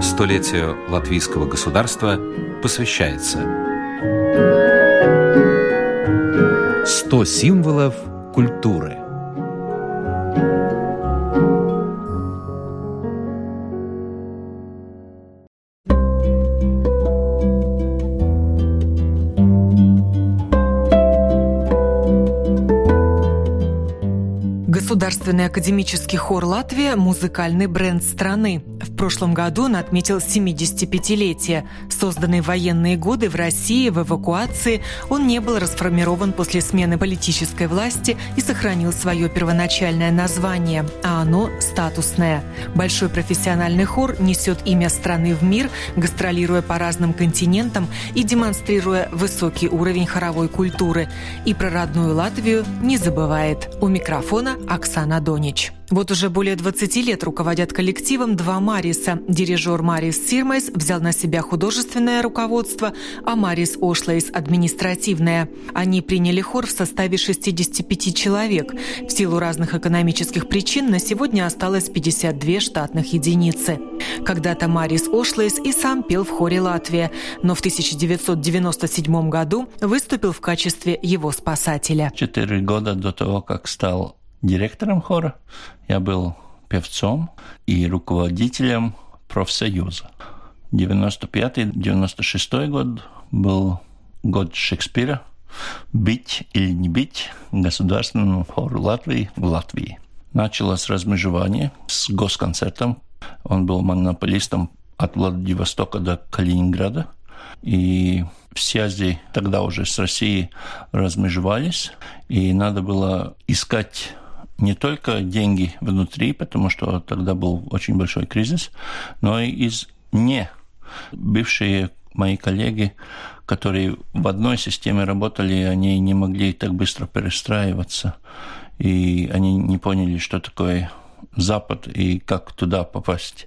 Столетию латвийского государства посвящается 100 символов культуры – Государственный академический хор Латвия – музыкальный бренд страны. В прошлом году он отметил 75-летие. Созданный в военные годы в России в эвакуации, он не был расформирован после смены политической власти и сохранил свое первоначальное название, а оно статусное. Большой профессиональный хор несет имя страны в мир, гастролируя по разным континентам и демонстрируя высокий уровень хоровой культуры. И про родную Латвию не забывает. У микрофона Оксана Донич. Вот уже более 20 лет руководят коллективом два Мариса. Дирижер Марис Сирмайс взял на себя художественное руководство, а Марис Ошлейс – административное. Они приняли хор в составе 65 человек. В силу разных экономических причин на сегодня осталось 52 штатных единицы. Когда-то Марис Ошлейс и сам пел в хоре Латвия, но в 1997 году выступил в качестве его спасателя. Четыре года до того, как стал директором хора, я был певцом и руководителем профсоюза. 95-96 год был год Шекспира «Бить или не бить» государственному хору Латвии в Латвии. Началось размежевание с госконцертом. Он был монополистом от Владивостока до Калининграда. И связи тогда уже с Россией размежевались, и надо было искать не только деньги внутри, потому что тогда был очень большой кризис, но и из не бывшие мои коллеги, которые в одной системе работали, они не могли так быстро перестраиваться, и они не поняли, что такое Запад и как туда попасть.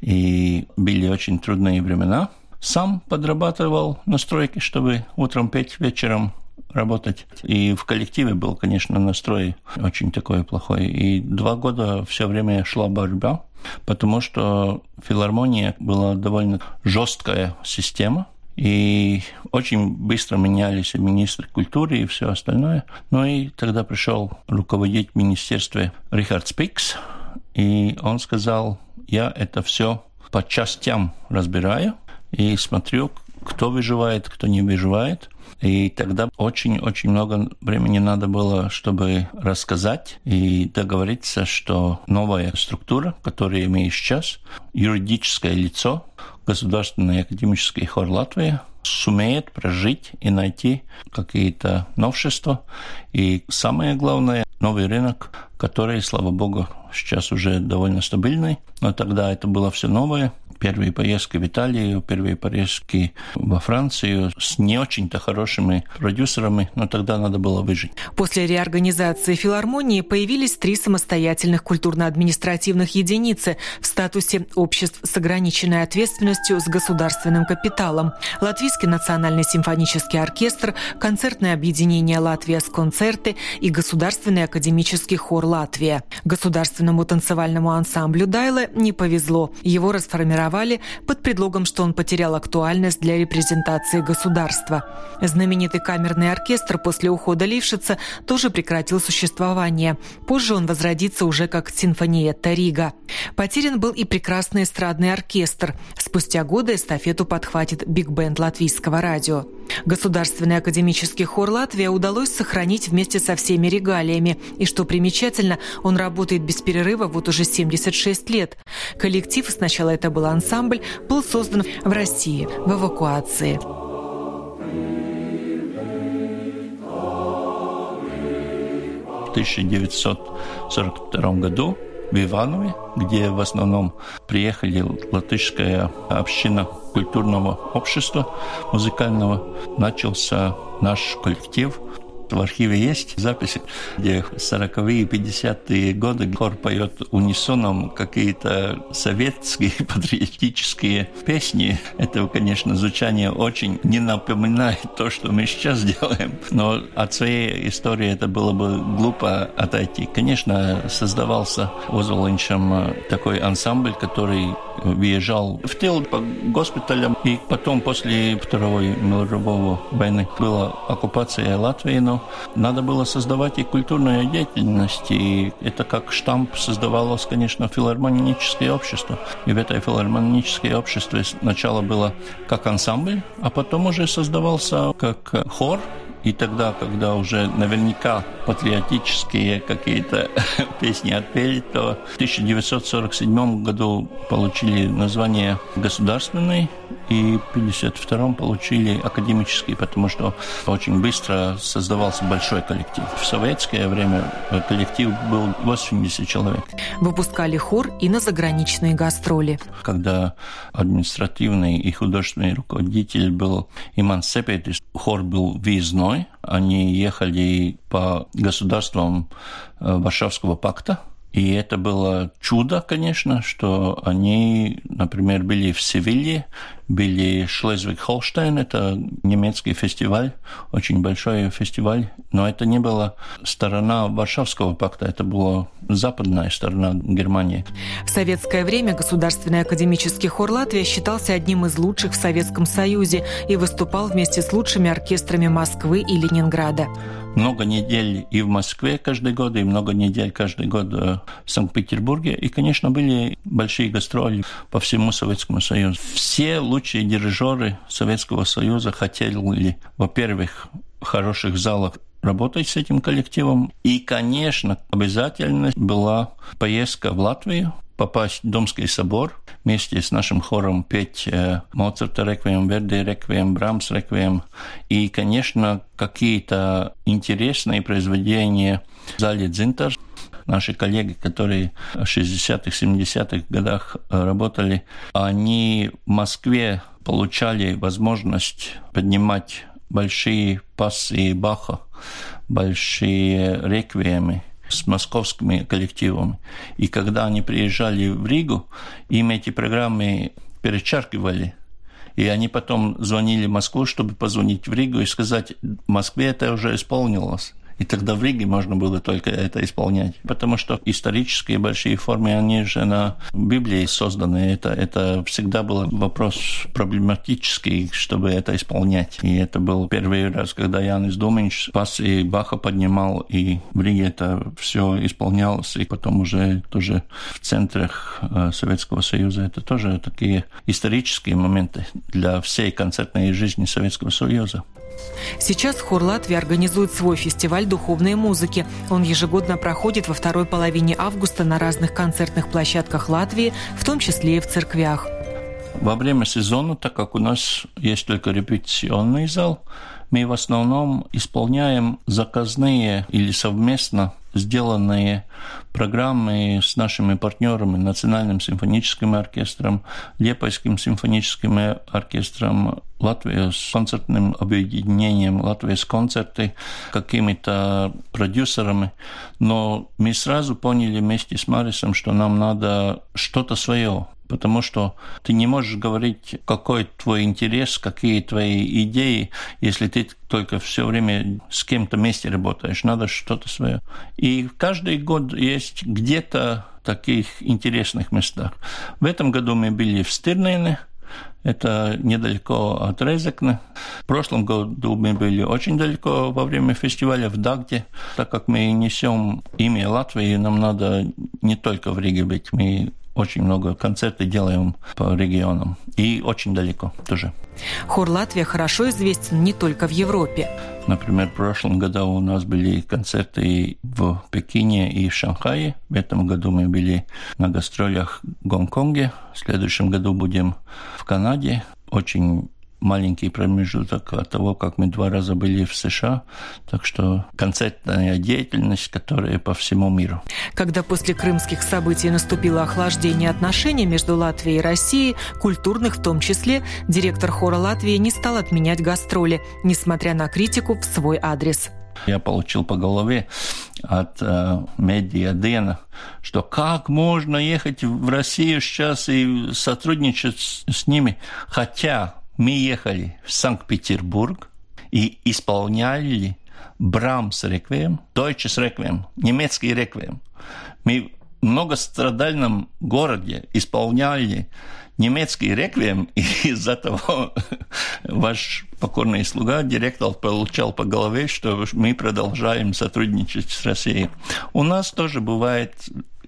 И были очень трудные времена. Сам подрабатывал на стройке, чтобы утром петь, вечером работать. И в коллективе был, конечно, настрой очень такой плохой. И два года все время шла борьба, потому что филармония была довольно жесткая система, и очень быстро менялись и министры культуры и все остальное. Ну и тогда пришел руководить министерстве Рихард Спикс, и он сказал, я это все по частям разбираю и смотрю, кто выживает, кто не выживает – и тогда очень-очень много времени надо было, чтобы рассказать и договориться, что новая структура, которую имею сейчас, юридическое лицо, Государственный академический хор Латвии, сумеет прожить и найти какие-то новшества. И самое главное, новый рынок, который, слава богу, сейчас уже довольно стабильный. Но тогда это было все новое первые поездки в Италию, первые поездки во Францию с не очень-то хорошими продюсерами, но тогда надо было выжить. После реорганизации филармонии появились три самостоятельных культурно-административных единицы в статусе обществ с ограниченной ответственностью с государственным капиталом. Латвийский национальный симфонический оркестр, концертное объединение «Латвия с концерты» и Государственный академический хор «Латвия». Государственному танцевальному ансамблю «Дайле» не повезло. Его расформировали арестовали под предлогом, что он потерял актуальность для репрезентации государства. Знаменитый камерный оркестр после ухода Лившица тоже прекратил существование. Позже он возродится уже как симфониетта Рига. Потерян был и прекрасный эстрадный оркестр. Спустя годы эстафету подхватит биг-бенд латвийского радио. Государственный академический хор Латвия удалось сохранить вместе со всеми регалиями. И что примечательно, он работает без перерыва вот уже 76 лет. Коллектив, сначала это был ансамбль, был создан в России в эвакуации. В 1942 году в Иванове, где в основном приехали латышская община культурного общества музыкального, начался наш коллектив В архиве есть записи, где 40-е и 50-е годы хор поет унисоном какие-то советские патриотические песни. Это, конечно, звучание очень не напоминает то, что мы сейчас делаем. Но от своей истории это было бы глупо отойти. Конечно, создавался Озолинчем такой ансамбль, который въезжал в тыл по госпиталям. И потом, после Второй мировой войны, была оккупация Латвии, но надо было создавать и культурную деятельность. И это как штамп создавалось, конечно, филармоническое общество. И в этой филармоническое обществе сначала было как ансамбль, а потом уже создавался как хор, и тогда, когда уже наверняка патриотические какие-то песни отпели, то в 1947 году получили название государственный, и в 1952 получили академический, потому что очень быстро создавался большой коллектив. В советское время коллектив был 80 человек. Выпускали хор и на заграничные гастроли. Когда административный и художественный руководитель был Иман Сепетис, хор был въездной, они ехали по государствам э, Варшавского пакта, и это было чудо, конечно, что они, например, были в Севилье, были Шлезвиг-Холштейн, это немецкий фестиваль, очень большой фестиваль, но это не была сторона Варшавского пакта, это была западная сторона Германии. В советское время Государственный академический хор Латвия считался одним из лучших в Советском Союзе и выступал вместе с лучшими оркестрами Москвы и Ленинграда много недель и в Москве каждый год, и много недель каждый год э, в Санкт-Петербурге. И, конечно, были большие гастроли по всему Советскому Союзу. Все лучшие дирижеры Советского Союза хотели, во-первых, хороших залах работать с этим коллективом. И, конечно, обязательно была поездка в Латвию, попасть в Домский собор, вместе с нашим хором петь э, Моцарта реквием, Верди реквием, Брамс реквием. И, конечно, какие-то интересные произведения в зале Дзинтар. Наши коллеги, которые в 60-х, 70-х годах э, работали, они в Москве получали возможность поднимать большие пассы Баха, большие реквиемы с московскими коллективами. И когда они приезжали в Ригу, им эти программы перечеркивали. И они потом звонили в Москву, чтобы позвонить в Ригу и сказать, в Москве это уже исполнилось. И тогда в Риге можно было только это исполнять. Потому что исторические большие формы, они же на Библии созданы. Это, это всегда был вопрос проблематический, чтобы это исполнять. И это был первый раз, когда Янис Думинч пас и Баха поднимал, и в Риге это все исполнялось. И потом уже тоже в центрах э, Советского Союза это тоже такие исторические моменты для всей концертной жизни Советского Союза. Сейчас хор Латвии организует свой фестиваль духовной музыки. Он ежегодно проходит во второй половине августа на разных концертных площадках Латвии, в том числе и в церквях. Во время сезона, так как у нас есть только репетиционный зал, мы в основном исполняем заказные или совместно сделанные программы с нашими партнерами, Национальным симфоническим оркестром, Лепойским симфоническим оркестром, Латвия с концертным объединением Латвия с концерты, какими-то продюсерами. Но мы сразу поняли вместе с Марисом, что нам надо что-то свое потому что ты не можешь говорить, какой твой интерес, какие твои идеи, если ты только все время с кем-то вместе работаешь. Надо что-то свое. И каждый год есть где-то таких интересных местах. В этом году мы были в Стирнене, это недалеко от Резекна. В прошлом году мы были очень далеко во время фестиваля в Дагде. Так как мы несем имя Латвии, нам надо не только в Риге быть. Мы очень много концертов делаем по регионам. И очень далеко тоже. Хор Латвия хорошо известен не только в Европе. Например, в прошлом году у нас были концерты в Пекине и в Шанхае. В этом году мы были на гастролях в Гонконге. В следующем году будем в Канаде. Очень маленький промежуток от того, как мы два раза были в США. Так что концертная деятельность, которая по всему миру. Когда после крымских событий наступило охлаждение отношений между Латвией и Россией, культурных в том числе, директор хора Латвии не стал отменять гастроли, несмотря на критику в свой адрес. Я получил по голове от э, медиа Дена, что как можно ехать в Россию сейчас и сотрудничать с, с ними, хотя мы ехали в Санкт-Петербург и исполняли Брамс реквием, Deutsches реквием, немецкий реквием. Мы в многострадальном городе исполняли немецкий реквием, и из-за того ваш покорный слуга, директор, получал по голове, что мы продолжаем сотрудничать с Россией. У нас тоже бывает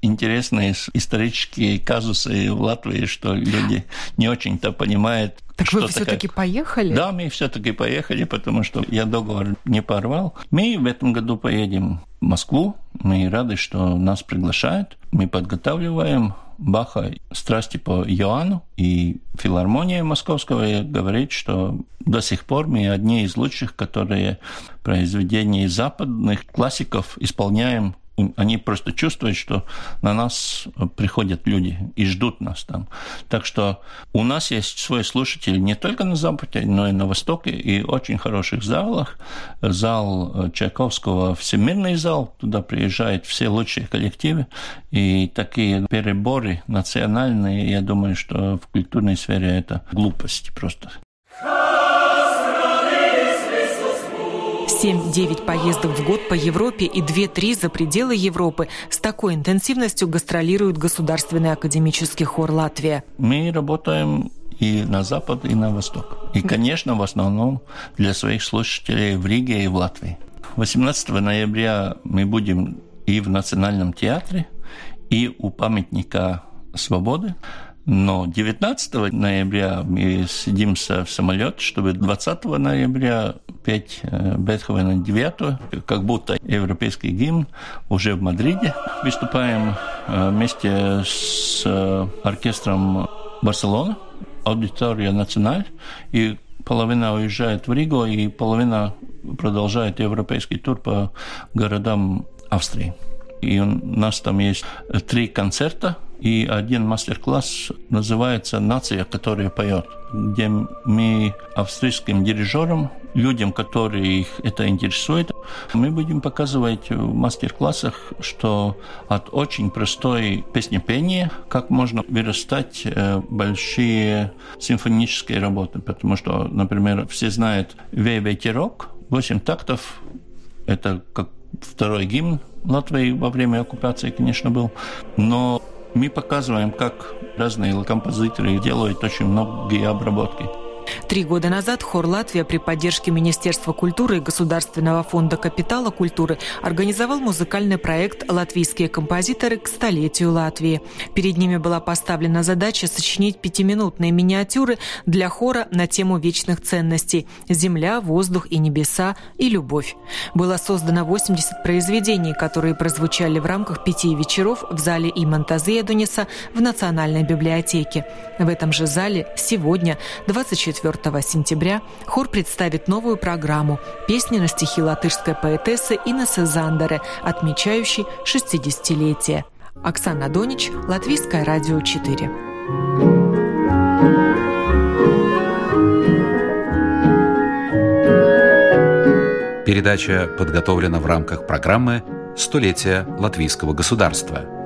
интересные исторические казусы в Латвии, что люди не очень-то понимают, так что вы все-таки поехали? Да, мы все-таки поехали, потому что я договор не порвал. Мы в этом году поедем в Москву. Мы рады, что нас приглашают. Мы подготавливаем Баха «Страсти по Иоанну», и филармония московского говорит, что до сих пор мы одни из лучших, которые произведения западных классиков исполняем они просто чувствуют, что на нас приходят люди и ждут нас там. Так что у нас есть свой слушатель не только на Западе, но и на Востоке, и очень хороших залах. Зал Чайковского «Всемирный зал», туда приезжают все лучшие коллективы, и такие переборы национальные, я думаю, что в культурной сфере это глупости просто. 7-9 поездок в год по Европе и 2-3 за пределы Европы. С такой интенсивностью гастролирует Государственный академический хор Латвия. Мы работаем и на запад, и на восток. И, конечно, в основном для своих слушателей в Риге и в Латвии. 18 ноября мы будем и в Национальном театре, и у памятника свободы. Но 19 ноября мы сидимся в самолет, чтобы 20 ноября петь э, Бетховена 9, как будто европейский гимн, уже в Мадриде. Выступаем э, вместе с э, оркестром Барселона, аудитория Националь, и половина уезжает в Ригу, и половина продолжает европейский тур по городам Австрии. И у нас там есть три концерта – и один мастер-класс называется «Нация, которая поет», где мы австрийским дирижерам, людям, которые их это интересует, мы будем показывать в мастер-классах, что от очень простой песнепения, как можно вырастать э, большие симфонические работы. Потому что, например, все знают «Вей ветерок», 8 тактов, это как второй гимн Латвии во время оккупации, конечно, был. Но мы показываем, как разные композиторы делают очень многие обработки. Три года назад хор «Латвия» при поддержке Министерства культуры и Государственного фонда капитала культуры организовал музыкальный проект «Латвийские композиторы к столетию Латвии». Перед ними была поставлена задача сочинить пятиминутные миниатюры для хора на тему вечных ценностей – земля, воздух и небеса и любовь. Было создано 80 произведений, которые прозвучали в рамках пяти вечеров в зале Иманта Зедуниса в Национальной библиотеке. В этом же зале сегодня, 24 4 сентября хор представит новую программу «Песни на стихи латышской поэтессы Инессы Зандере», отмечающей 60-летие. Оксана Донич, Латвийское радио 4. Передача подготовлена в рамках программы «Столетие латвийского государства».